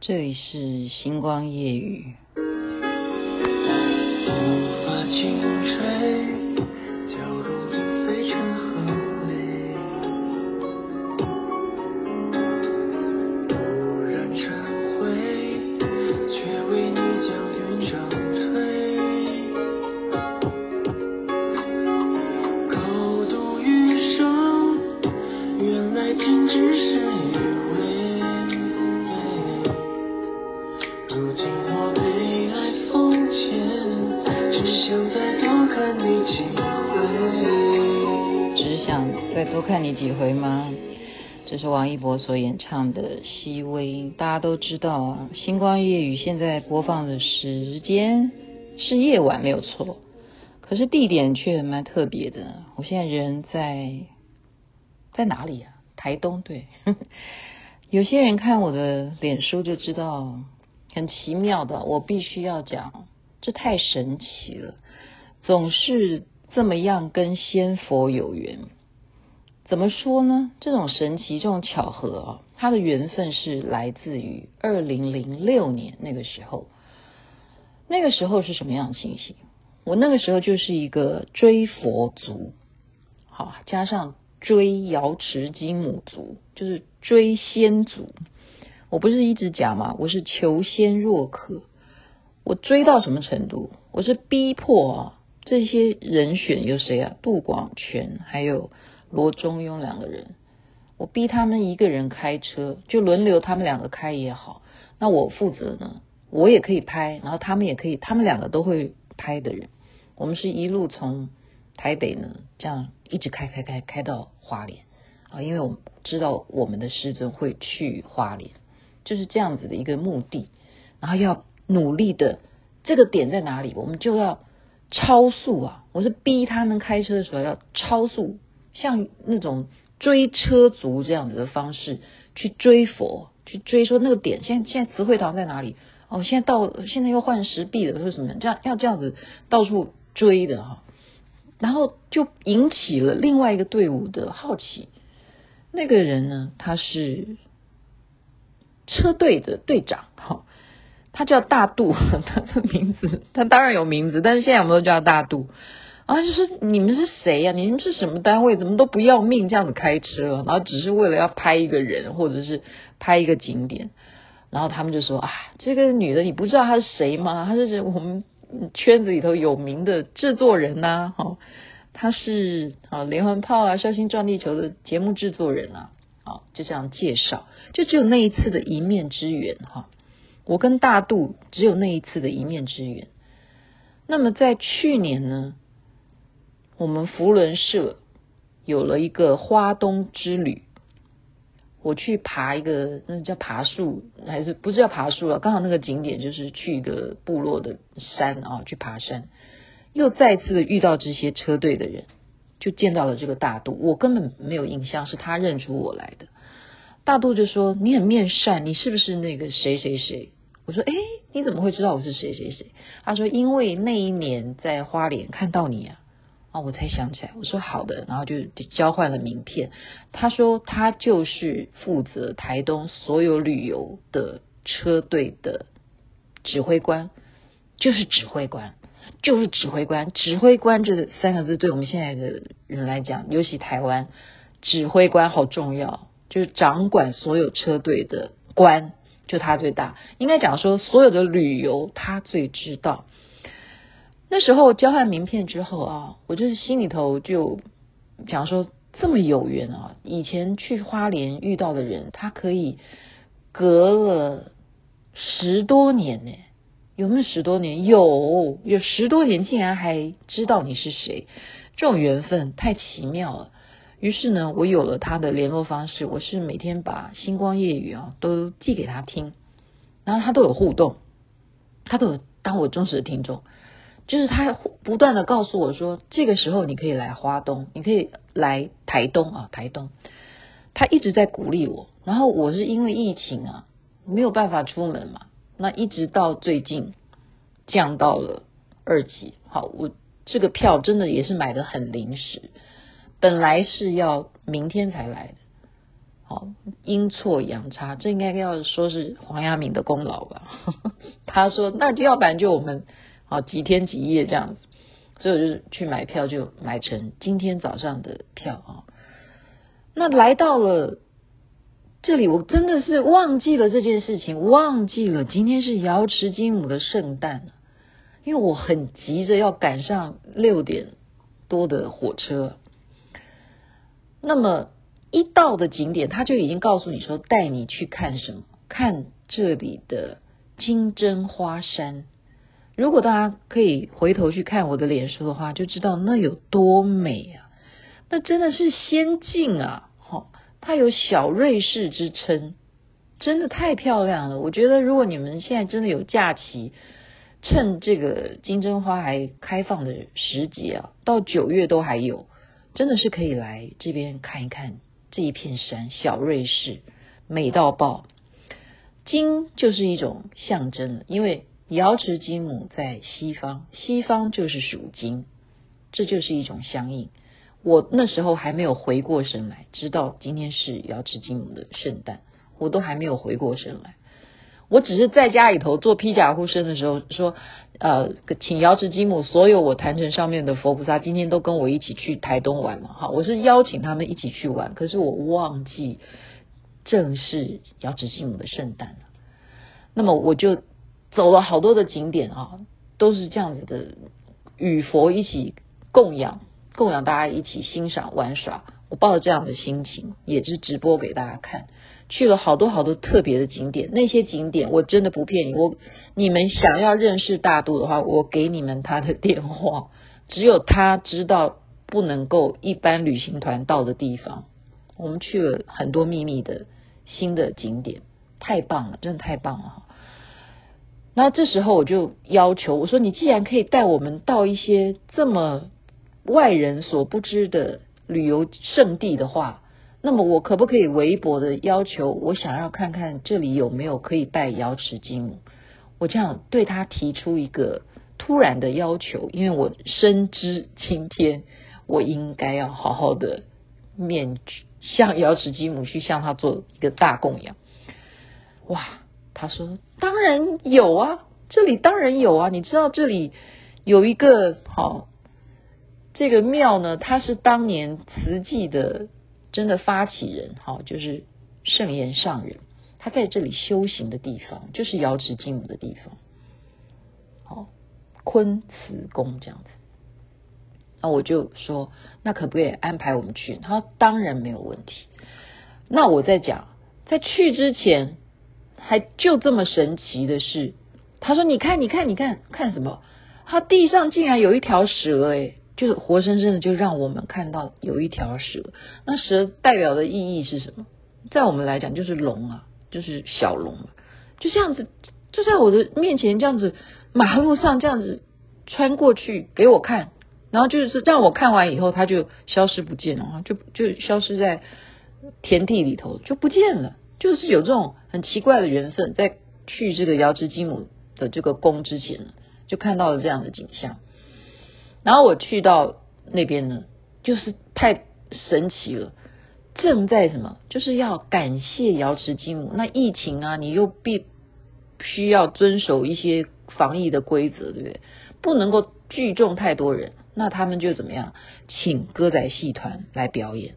这里是星光夜语。再多看你几回吗？这是王一博所演唱的《熹微》，大家都知道啊。星光夜雨现在播放的时间是夜晚，没有错，可是地点却蛮特别的。我现在人在在哪里啊？台东，对。有些人看我的脸书就知道，很奇妙的。我必须要讲，这太神奇了，总是这么样跟仙佛有缘。怎么说呢？这种神奇、这种巧合啊，它的缘分是来自于二零零六年那个时候。那个时候是什么样的情形？我那个时候就是一个追佛族，好，加上追瑶池金母族，就是追仙族。我不是一直讲吗？我是求仙若渴。我追到什么程度？我是逼迫啊，这些人选有谁啊？杜广泉，还有。罗中庸两个人，我逼他们一个人开车，就轮流他们两个开也好。那我负责呢，我也可以拍，然后他们也可以，他们两个都会拍的人。我们是一路从台北呢，这样一直开开开开到花莲啊，因为我们知道我们的师尊会去花莲，就是这样子的一个目的。然后要努力的，这个点在哪里？我们就要超速啊！我是逼他们开车的时候要超速。像那种追车族这样子的方式去追佛，去追说那个点，现在现在慈惠堂在哪里？哦，现在到现在又换石壁了，说什么这样要这样子到处追的哈，然后就引起了另外一个队伍的好奇。那个人呢，他是车队的队长哈，他叫大度，他的名字他当然有名字，但是现在我们都叫大度。啊，就说你们是谁呀？你们是什么单位？怎么都不要命这样子开车？然后只是为了要拍一个人，或者是拍一个景点。然后他们就说啊，这个女的你不知道她是谁吗？她是我们圈子里头有名的制作人呐，哈，她是啊连环炮啊、烧星撞地球的节目制作人啊，好，就这样介绍。就只有那一次的一面之缘哈，我跟大度只有那一次的一面之缘。那么在去年呢？我们福伦社有了一个花东之旅，我去爬一个，那叫爬树还是不是叫爬树了？刚好那个景点就是去一个部落的山啊，去爬山，又再次遇到这些车队的人，就见到了这个大肚，我根本没有印象是他认出我来的。大肚就说：“你很面善，你是不是那个谁谁谁？”我说：“诶，你怎么会知道我是谁谁谁？”他说：“因为那一年在花莲看到你啊。”我才想起来，我说好的，然后就交换了名片。他说他就是负责台东所有旅游的车队的指挥官，就是指挥官，就是指挥官。指挥官这三个字对我们现在的人来讲，尤其台湾，指挥官好重要，就是掌管所有车队的官，就他最大。应该讲说，所有的旅游他最知道。那时候交换名片之后啊，我就是心里头就讲说，这么有缘啊！以前去花莲遇到的人，他可以隔了十多年呢，有没有十多年？有，有十多年，竟然还知道你是谁，这种缘分太奇妙了。于是呢，我有了他的联络方式，我是每天把星光夜雨啊都寄给他听，然后他都有互动，他都有当我忠实的听众。就是他不断的告诉我说，这个时候你可以来花东，你可以来台东啊，台东。他一直在鼓励我，然后我是因为疫情啊，没有办法出门嘛，那一直到最近降到了二级。好，我这个票真的也是买得很临时，本来是要明天才来的，好，阴错阳差，这应该要说是黄亚明的功劳吧？他说，那就要不然就我们好几天几夜这样子，所以我就去买票，就买成今天早上的票啊。那来到了这里，我真的是忘记了这件事情，忘记了今天是瑶池金母的圣诞，因为我很急着要赶上六点多的火车。那么。一到的景点，他就已经告诉你说，带你去看什么？看这里的金针花山。如果大家可以回头去看我的脸书的话，就知道那有多美啊！那真的是仙境啊！哈、它有小瑞士之称，真的太漂亮了。我觉得，如果你们现在真的有假期，趁这个金针花还开放的时节啊，到九月都还有，真的是可以来这边看一看。这一片山，小瑞士，美到爆。金就是一种象征，因为瑶池金母在西方，西方就是属金，这就是一种相应。我那时候还没有回过神来，知道今天是瑶池金母的圣诞，我都还没有回过神来。我只是在家里头做披甲护身的时候说，呃，请瑶池金母所有我坛城上面的佛菩萨今天都跟我一起去台东玩嘛，哈，我是邀请他们一起去玩，可是我忘记正是瑶池金母的圣诞了。那么我就走了好多的景点啊，都是这样子的，与佛一起供养，供养大家一起欣赏玩耍。我抱着这样的心情，也是直播给大家看。去了好多好多特别的景点，那些景点我真的不骗你，我你们想要认识大度的话，我给你们他的电话，只有他知道不能够一般旅行团到的地方。我们去了很多秘密的新的景点，太棒了，真的太棒了。那这时候我就要求我说：“你既然可以带我们到一些这么外人所不知的旅游胜地的话。”那么我可不可以微薄的要求，我想要看看这里有没有可以拜瑶池金母？我这样对他提出一个突然的要求，因为我深知今天我应该要好好的面向瑶池金母去向他做一个大供养。哇，他说当然有啊，这里当然有啊，你知道这里有一个好这个庙呢，它是当年慈济的。真的发起人，好，就是圣严上人，他在这里修行的地方，就是瑶池金母的地方，好，坤慈宫这样子。那我就说，那可不可以安排我们去？他说当然没有问题。那我在讲，在去之前，还就这么神奇的事。他说：“你看，你看，你看，看什么？他地上竟然有一条蛇，诶。就是活生生的，就让我们看到有一条蛇。那蛇代表的意义是什么？在我们来讲，就是龙啊，就是小龙，就这样子，就在我的面前这样子，马路上这样子穿过去给我看，然后就是让我看完以后，它就消失不见了，就就消失在田地里头，就不见了。就是有这种很奇怪的缘分，在去这个瑶池金母的这个宫之前呢，就看到了这样的景象。然后我去到那边呢，就是太神奇了。正在什么，就是要感谢瑶池金母。那疫情啊，你又必须要遵守一些防疫的规则，对不对？不能够聚众太多人。那他们就怎么样，请歌仔戏团来表演，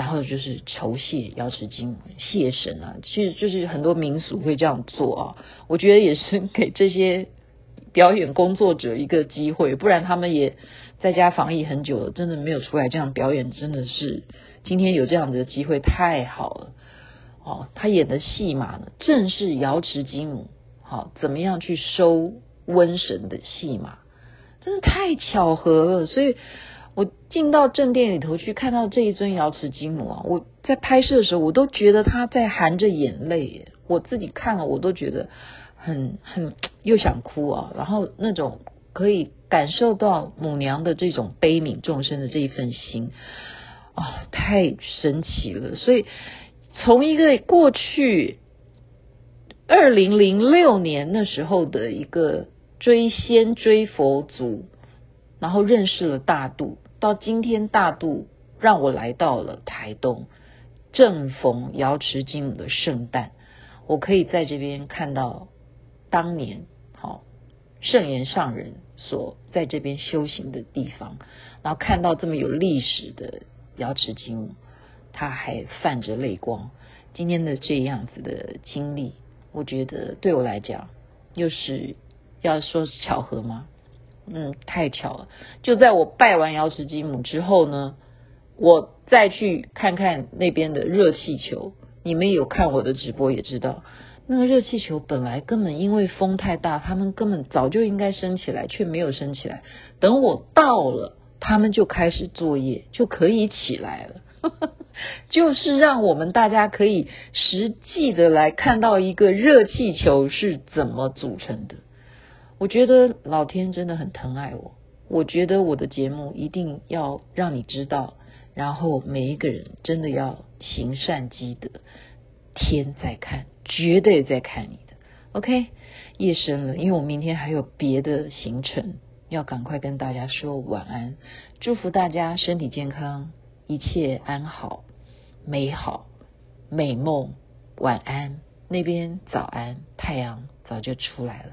然后就是酬谢瑶池金母，谢神啊。其实就是很多民俗会这样做啊。我觉得也是给这些。表演工作者一个机会，不然他们也在家防疫很久了，真的没有出来这样表演，真的是今天有这样的机会太好了哦。他演的戏码呢，正是瑶池金母，好，怎么样去收瘟神的戏码，真的太巧合了。所以我进到正殿里头去看到这一尊瑶池金母啊，我在拍摄的时候，我都觉得他在含着眼泪，我自己看了我都觉得。很很又想哭啊，然后那种可以感受到母娘的这种悲悯众生的这一份心啊、哦，太神奇了。所以从一个过去二零零六年那时候的一个追仙追佛族，然后认识了大度，到今天大度让我来到了台东，正逢瑶池金母的圣诞，我可以在这边看到当年好圣严上人所在这边修行的地方，然后看到这么有历史的瑶池金母，他还泛着泪光。今天的这样子的经历，我觉得对我来讲，又是要说巧合吗？嗯，太巧了。就在我拜完瑶池金母之后呢，我再去看看那边的热气球。你们有看我的直播也知道，那个热气球本来根本因为风太大，他们根本早就应该升起来，却没有升起来。等我到了，他们就开始作业，就可以起来了。就是让我们大家可以实际的来看到一个热气球是怎么组成的。我觉得老天真的很疼爱我。我觉得我的节目一定要让你知道，然后每一个人真的要行善积德。天在看，绝对在看你的。OK，夜深了，因为我明天还有别的行程，要赶快跟大家说晚安。祝福大家身体健康。一切安好，美好，美梦，晚安。那边早安，太阳早就出来了。